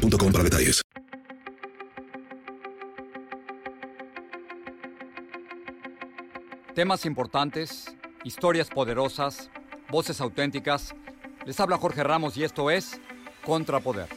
boostmobile.com para detalles. Temas importantes, historias poderosas, voces auténticas. Les habla Jorge Ramos y esto es Contrapoder.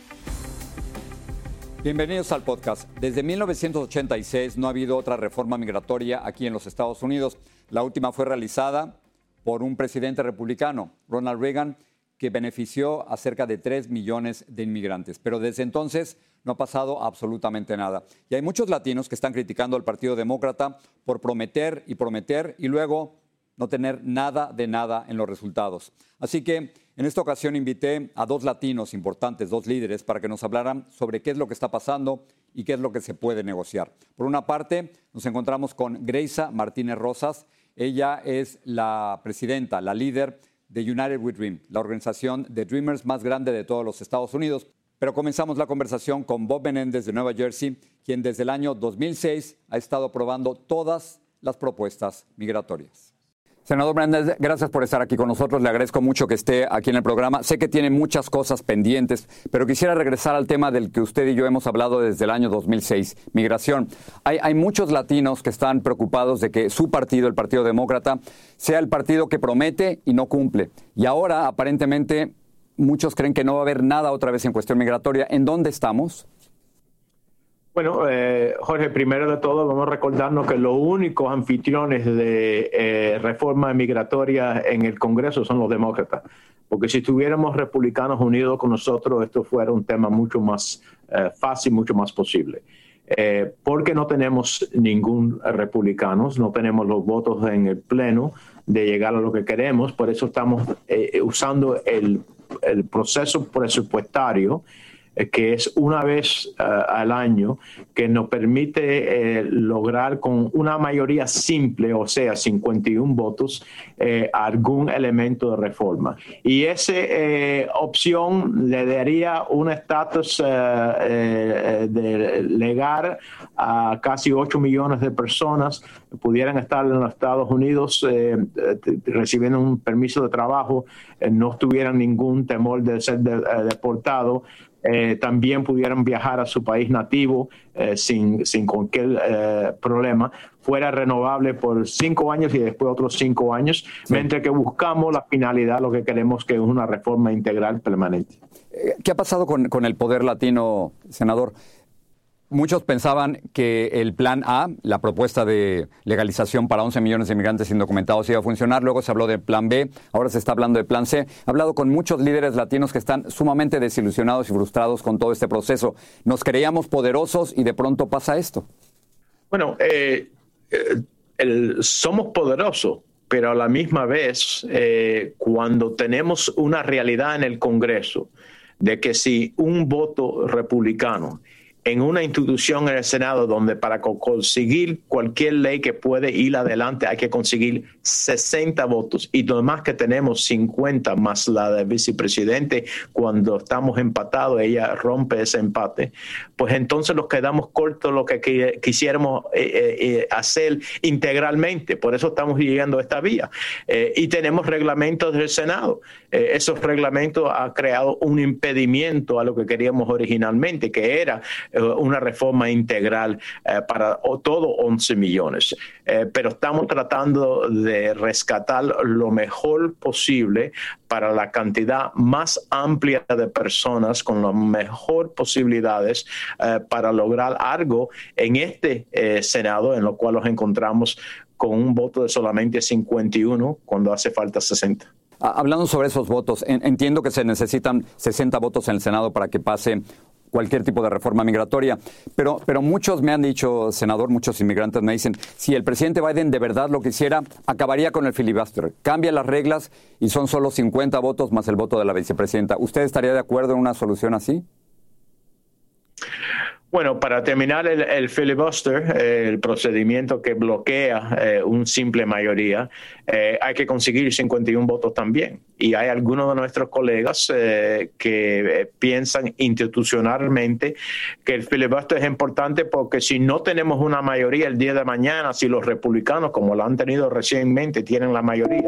Bienvenidos al podcast. Desde 1986 no ha habido otra reforma migratoria aquí en los Estados Unidos. La última fue realizada por un presidente republicano, Ronald Reagan, que benefició a cerca de 3 millones de inmigrantes. Pero desde entonces no ha pasado absolutamente nada. Y hay muchos latinos que están criticando al Partido Demócrata por prometer y prometer y luego no tener nada de nada en los resultados. Así que en esta ocasión invité a dos latinos importantes, dos líderes, para que nos hablaran sobre qué es lo que está pasando y qué es lo que se puede negociar. Por una parte, nos encontramos con Greisa Martínez Rosas. Ella es la presidenta, la líder de United We Dream, la organización de Dreamers más grande de todos los Estados Unidos. Pero comenzamos la conversación con Bob Menéndez de Nueva Jersey, quien desde el año 2006 ha estado aprobando todas las propuestas migratorias. Senador Menéndez, gracias por estar aquí con nosotros. Le agradezco mucho que esté aquí en el programa. Sé que tiene muchas cosas pendientes, pero quisiera regresar al tema del que usted y yo hemos hablado desde el año 2006, migración. Hay, hay muchos latinos que están preocupados de que su partido, el Partido Demócrata, sea el partido que promete y no cumple. Y ahora, aparentemente, muchos creen que no va a haber nada otra vez en cuestión migratoria. ¿En dónde estamos? Bueno, eh, Jorge, primero de todo vamos a recordarnos que los únicos anfitriones de eh, reforma migratoria en el Congreso son los demócratas, porque si estuviéramos republicanos unidos con nosotros, esto fuera un tema mucho más eh, fácil, mucho más posible. porque no tenemos ningún republicano, no tenemos los votos en el Pleno de llegar a lo que queremos, por eso estamos usando el, el proceso presupuestario eh, que es una vez eh, al año, que nos permite eh, lograr con una mayoría simple, o sea, 51 votos, algún elemento de reforma. Y esa opción le daría un estatus de legal a casi 8 millones de personas que pudieran estar en los Estados Unidos recibiendo un permiso de trabajo, no tuvieran ningún temor de ser deportados eh, también pudieran viajar a su país nativo eh, sin, sin cualquier eh, problema, fuera renovable por cinco años y después otros cinco años, mientras que buscamos la finalidad, lo que queremos que es una reforma integral permanente. ¿Qué ha pasado con, con el poder latino, senador? Muchos pensaban que el plan A, la propuesta de legalización para 11 millones de inmigrantes indocumentados, iba a funcionar. Luego se habló de plan B, ahora se está hablando de plan C. He hablado con muchos líderes latinos que están sumamente desilusionados y frustrados con todo este proceso. Nos creíamos poderosos y de pronto pasa esto. Bueno, eh, eh, somos poderosos, pero a la misma vez, eh, cuando tenemos una realidad en el Congreso de que si un voto republicano en una institución en el Senado donde para conseguir cualquier ley que puede ir adelante hay que conseguir 60 votos y además que tenemos 50 más la del vicepresidente cuando estamos empatados, ella rompe ese empate, pues entonces nos quedamos cortos lo que quisiéramos eh, eh, eh, hacer integralmente. Por eso estamos llegando a esta vía. y tenemos reglamentos del Senado. esos reglamentos han creado un impedimento a lo que queríamos originalmente, que era una reforma integral eh, para todo 11 millones. Eh, pero estamos tratando de rescatar lo mejor posible para la cantidad más amplia de personas con las mejores posibilidades para lograr algo en este Senado, en lo cual nos encontramos con un voto de solamente 51 cuando hace falta 60. Hablando sobre esos votos, entiendo que se necesitan 60 votos en el Senado para que pase cualquier tipo de reforma migratoria. Pero, pero muchos me han dicho, senador, muchos inmigrantes me dicen, si el presidente Biden de verdad lo quisiera, acabaría con el filibuster, cambia las reglas y son solo 50 votos más el voto de la vicepresidenta. ¿Usted estaría de acuerdo en una solución así? Bueno, para terminar el, filibuster, eh, el procedimiento que bloquea eh, un simple mayoría, eh, hay que conseguir 51 votos también. Y hay algunos de nuestros colegas que piensan institucionalmente que el filibuster es importante porque si no tenemos una mayoría el día de mañana, si los republicanos, como lo han tenido recientemente, tienen la mayoría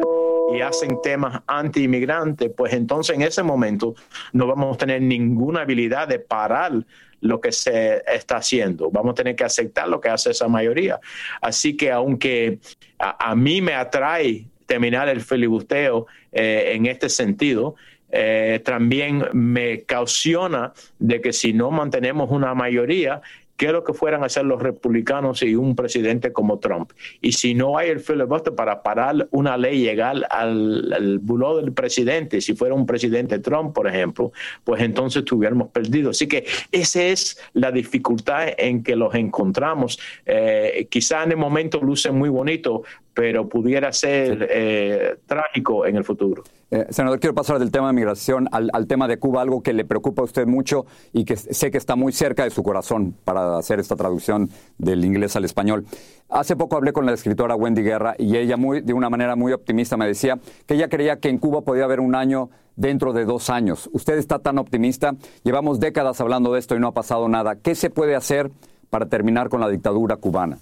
y hacen temas anti-inmigrantes, pues entonces en ese momento no vamos a tener ninguna habilidad de parar lo que se está haciendo. Vamos a tener que aceptar lo que hace esa mayoría. Así que aunque a, mí me atrae terminar el filibusteo eh, en este sentido, eh, también me cautiona de que si no mantenemos una mayoría, qué es lo que fueran a hacer los republicanos y un presidente como Trump. Y si no hay el filibuster para parar una ley llegar al, al del presidente, si fuera un presidente Trump, por ejemplo, pues entonces estuviéramos perdidos. Así que esa es la dificultad en que los encontramos. Eh, quizá en el momento luce muy bonito, pero pudiera ser eh, trágico en el futuro. Eh, senador, quiero pasar del tema de migración al, tema de Cuba, algo que le preocupa a usted mucho y que sé que está muy cerca de su corazón para hacer esta traducción del inglés al español. Hace poco hablé con la escritora Wendy Guerra y ella muy, de una manera muy optimista me decía que ella creía que en Cuba podía haber un año dentro de dos años. Usted está tan optimista, llevamos décadas hablando de esto y no ha pasado nada. ¿Qué se puede hacer para terminar con la dictadura cubana?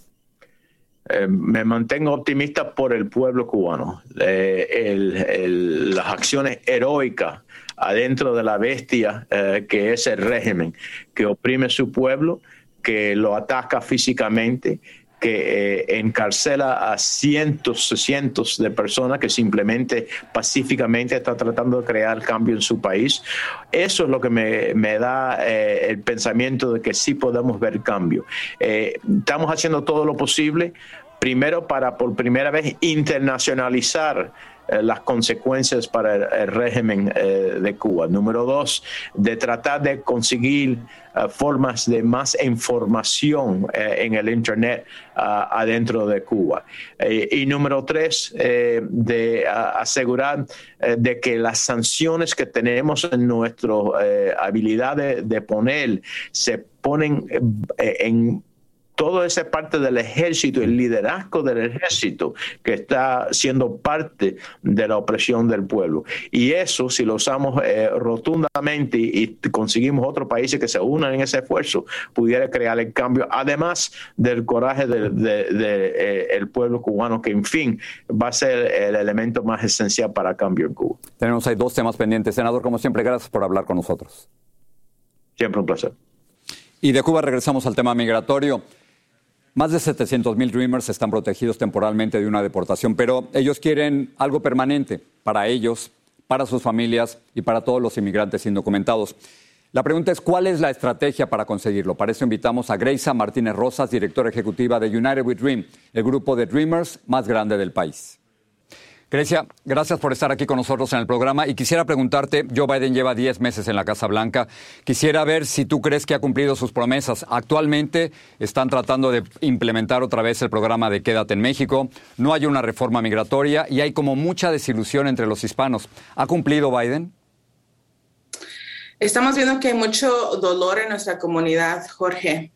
Eh, me mantengo optimista por el pueblo cubano. Eh, las acciones heroicas adentro de la bestia eh, que es el régimen, que oprime su pueblo, que lo ataca físicamente, que eh, encarcela a cientos, cientos de personas que simplemente pacíficamente están tratando de crear cambio en su país. Eso es lo que me, da eh, el pensamiento de que sí podemos ver cambio. Eh, estamos haciendo todo lo posible, primero para por primera vez internacionalizar las consecuencias para el, régimen eh, de Cuba. Número dos, de tratar de conseguir eh, formas de más información en el Internet adentro de Cuba. y número tres, de asegurar de que las sanciones que tenemos en nuestra habilidad de poner se ponen en todo esa parte del ejército, el liderazgo del ejército que está siendo parte de la opresión del pueblo. Y eso, si lo usamos eh, rotundamente y, conseguimos otros países que se unan en ese esfuerzo, pudiera crear el cambio, además del coraje del de, eh, pueblo cubano, que en fin va a ser el elemento más esencial para cambio en Cuba. Tenemos ahí dos temas pendientes. Senador, como siempre, gracias por hablar con nosotros. Siempre un placer. Y de Cuba regresamos al tema migratorio. Más de 700 mil Dreamers están protegidos temporalmente de una deportación, pero ellos quieren algo permanente para ellos, para sus familias y para todos los inmigrantes indocumentados. La pregunta es, ¿cuál es la estrategia para conseguirlo? Para eso invitamos a Greisa Martínez Rosas, directora ejecutiva de United We Dream, el grupo de Dreamers más grande del país. Grecia, gracias por estar aquí con nosotros en el programa y quisiera preguntarte, Joe Biden lleva 10 meses en la Casa Blanca, quisiera ver si tú crees que ha cumplido sus promesas. Actualmente están tratando de implementar otra vez el programa de Quédate en México, no hay una reforma migratoria y hay como mucha desilusión entre los hispanos. ¿Ha cumplido Biden? Estamos viendo que hay mucho dolor en nuestra comunidad, Jorge,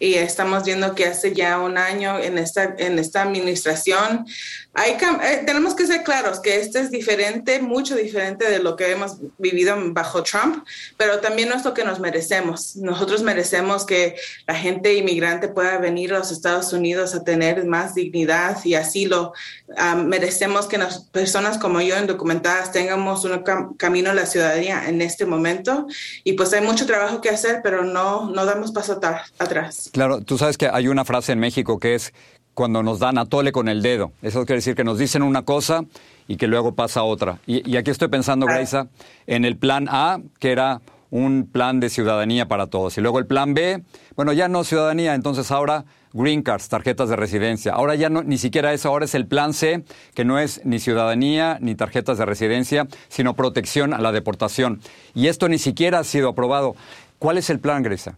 y estamos viendo que hace ya un año en esta, en esta administración hay, eh, tenemos que ser claros que esto es diferente, mucho diferente de lo que hemos vivido bajo Trump, pero también no es lo que nos merecemos. Nosotros merecemos que la gente inmigrante pueda venir a los Estados Unidos a tener más dignidad y asilo. merecemos que las personas como yo, indocumentadas, tengamos un camino a la ciudadanía en este momento. Y pues hay mucho trabajo que hacer, pero no, no damos paso atrás. Claro, tú sabes que hay una frase en México que es cuando nos dan a tole con el dedo. Eso quiere decir que nos dicen una cosa y que luego pasa otra. Y, aquí estoy pensando, Graisa, en el plan A, que era un plan de ciudadanía para todos. Y luego el plan B, bueno, ya no ciudadanía, entonces ahora green cards, tarjetas de residencia. Ahora ya no, ni siquiera eso, ahora es el plan C, que no es ni ciudadanía ni tarjetas de residencia, sino protección a la deportación. Y esto ni siquiera ha sido aprobado. ¿Cuál es el plan, Grisa?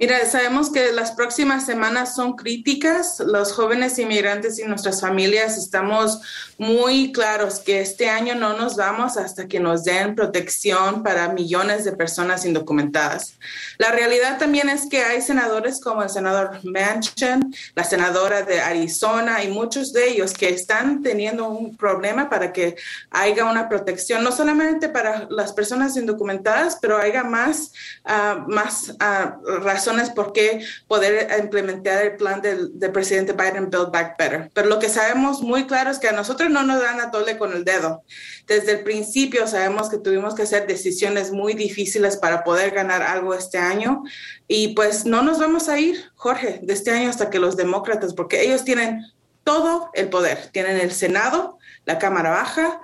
Mira, sabemos que las próximas semanas son críticas. Los jóvenes inmigrantes y nuestras familias estamos muy claros que este año no nos vamos hasta que nos den protección para millones de personas indocumentadas. La realidad también es que hay senadores como el senador Manchin, la senadora de Arizona y muchos de ellos que están teniendo un problema para que haya una protección, no solamente para las personas indocumentadas, pero haya más, uh, más uh, razones por qué poder implementar el plan del, presidente Biden, Build Back Better. Pero lo que sabemos muy claro es que a nosotros no nos dan a tole con el dedo. Desde el principio sabemos que tuvimos que hacer decisiones muy difíciles para poder ganar algo este año y pues no nos vamos a ir, Jorge, de este año hasta que los demócratas, porque ellos tienen todo el poder. Tienen el Senado, la Cámara Baja,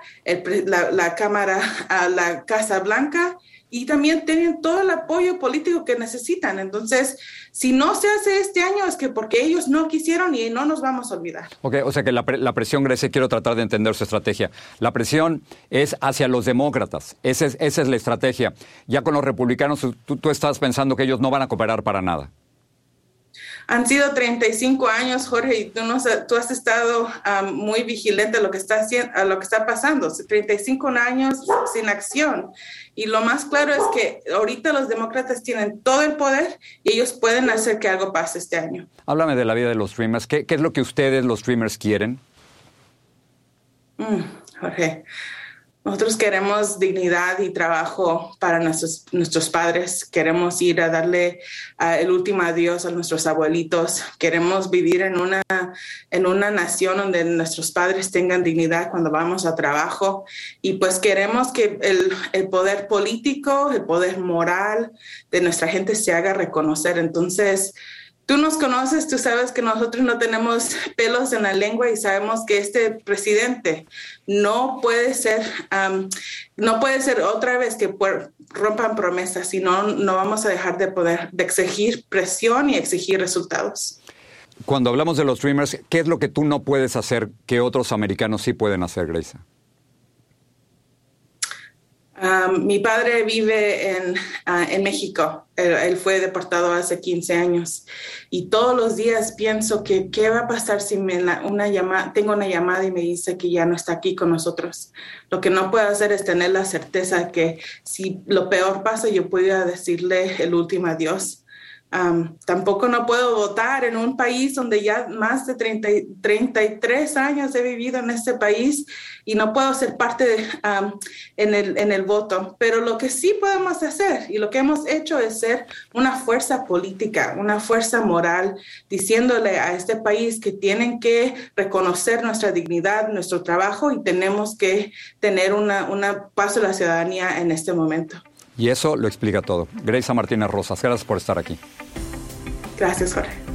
la, la, Cámara, la Casa Blanca y también tienen todo el apoyo político que necesitan. Entonces, si no se hace este año es que porque ellos no quisieron y no nos vamos a olvidar. Ok, o sea que la, presión, Grecia, quiero tratar de entender su estrategia. La presión es hacia los demócratas, esa es, esa es la estrategia. Ya con los republicanos, tú, tú estás pensando que ellos no van a cooperar para nada. Han sido 35 años, Jorge, y tú, has estado muy vigilante a lo, que está haciendo, a lo que está pasando. 35 años sin acción. Y lo más claro es que ahorita los demócratas tienen todo el poder y ellos pueden hacer que algo pase este año. Háblame de la vida de los streamers. ¿Qué, qué es lo que ustedes, los streamers, quieren? Mm, Jorge, nosotros queremos dignidad y trabajo para nuestros, nuestros padres. Queremos ir a darle el último adiós a nuestros abuelitos. Queremos vivir en una, en una nación donde nuestros padres tengan dignidad cuando vamos a trabajo. Y pues queremos que el, el poder político, el poder moral de nuestra gente se haga reconocer. Entonces, Tú nos conoces, tú sabes que nosotros no tenemos pelos en la lengua y sabemos que este presidente no puede ser, no puede ser otra vez que rompan promesas, sino no vamos a dejar de poder de exigir presión y exigir resultados. Cuando hablamos de los Dreamers, ¿qué es lo que tú no puedes hacer que otros americanos sí pueden hacer, Grace? mi padre vive en, ah, en México. Él, fue deportado hace 15 años y todos los días pienso que qué va a pasar si me una llamada, tengo una llamada y me dice que ya no está aquí con nosotros. Lo que no puedo hacer es tener la certeza que si lo peor pasa yo pueda decirle el último adiós tampoco no puedo votar en un país donde ya más de 30, 33 años he vivido en este país y no puedo ser parte de, en, el, en el voto. Pero lo que sí podemos hacer y lo que hemos hecho es ser una fuerza política, una fuerza moral, diciéndole a este país que tienen que reconocer nuestra dignidad, nuestro trabajo y tenemos que tener una, una paso de la ciudadanía en este momento. Y eso lo explica todo. Grace Martínez Rosas, gracias por estar aquí. Gracias, Jorge.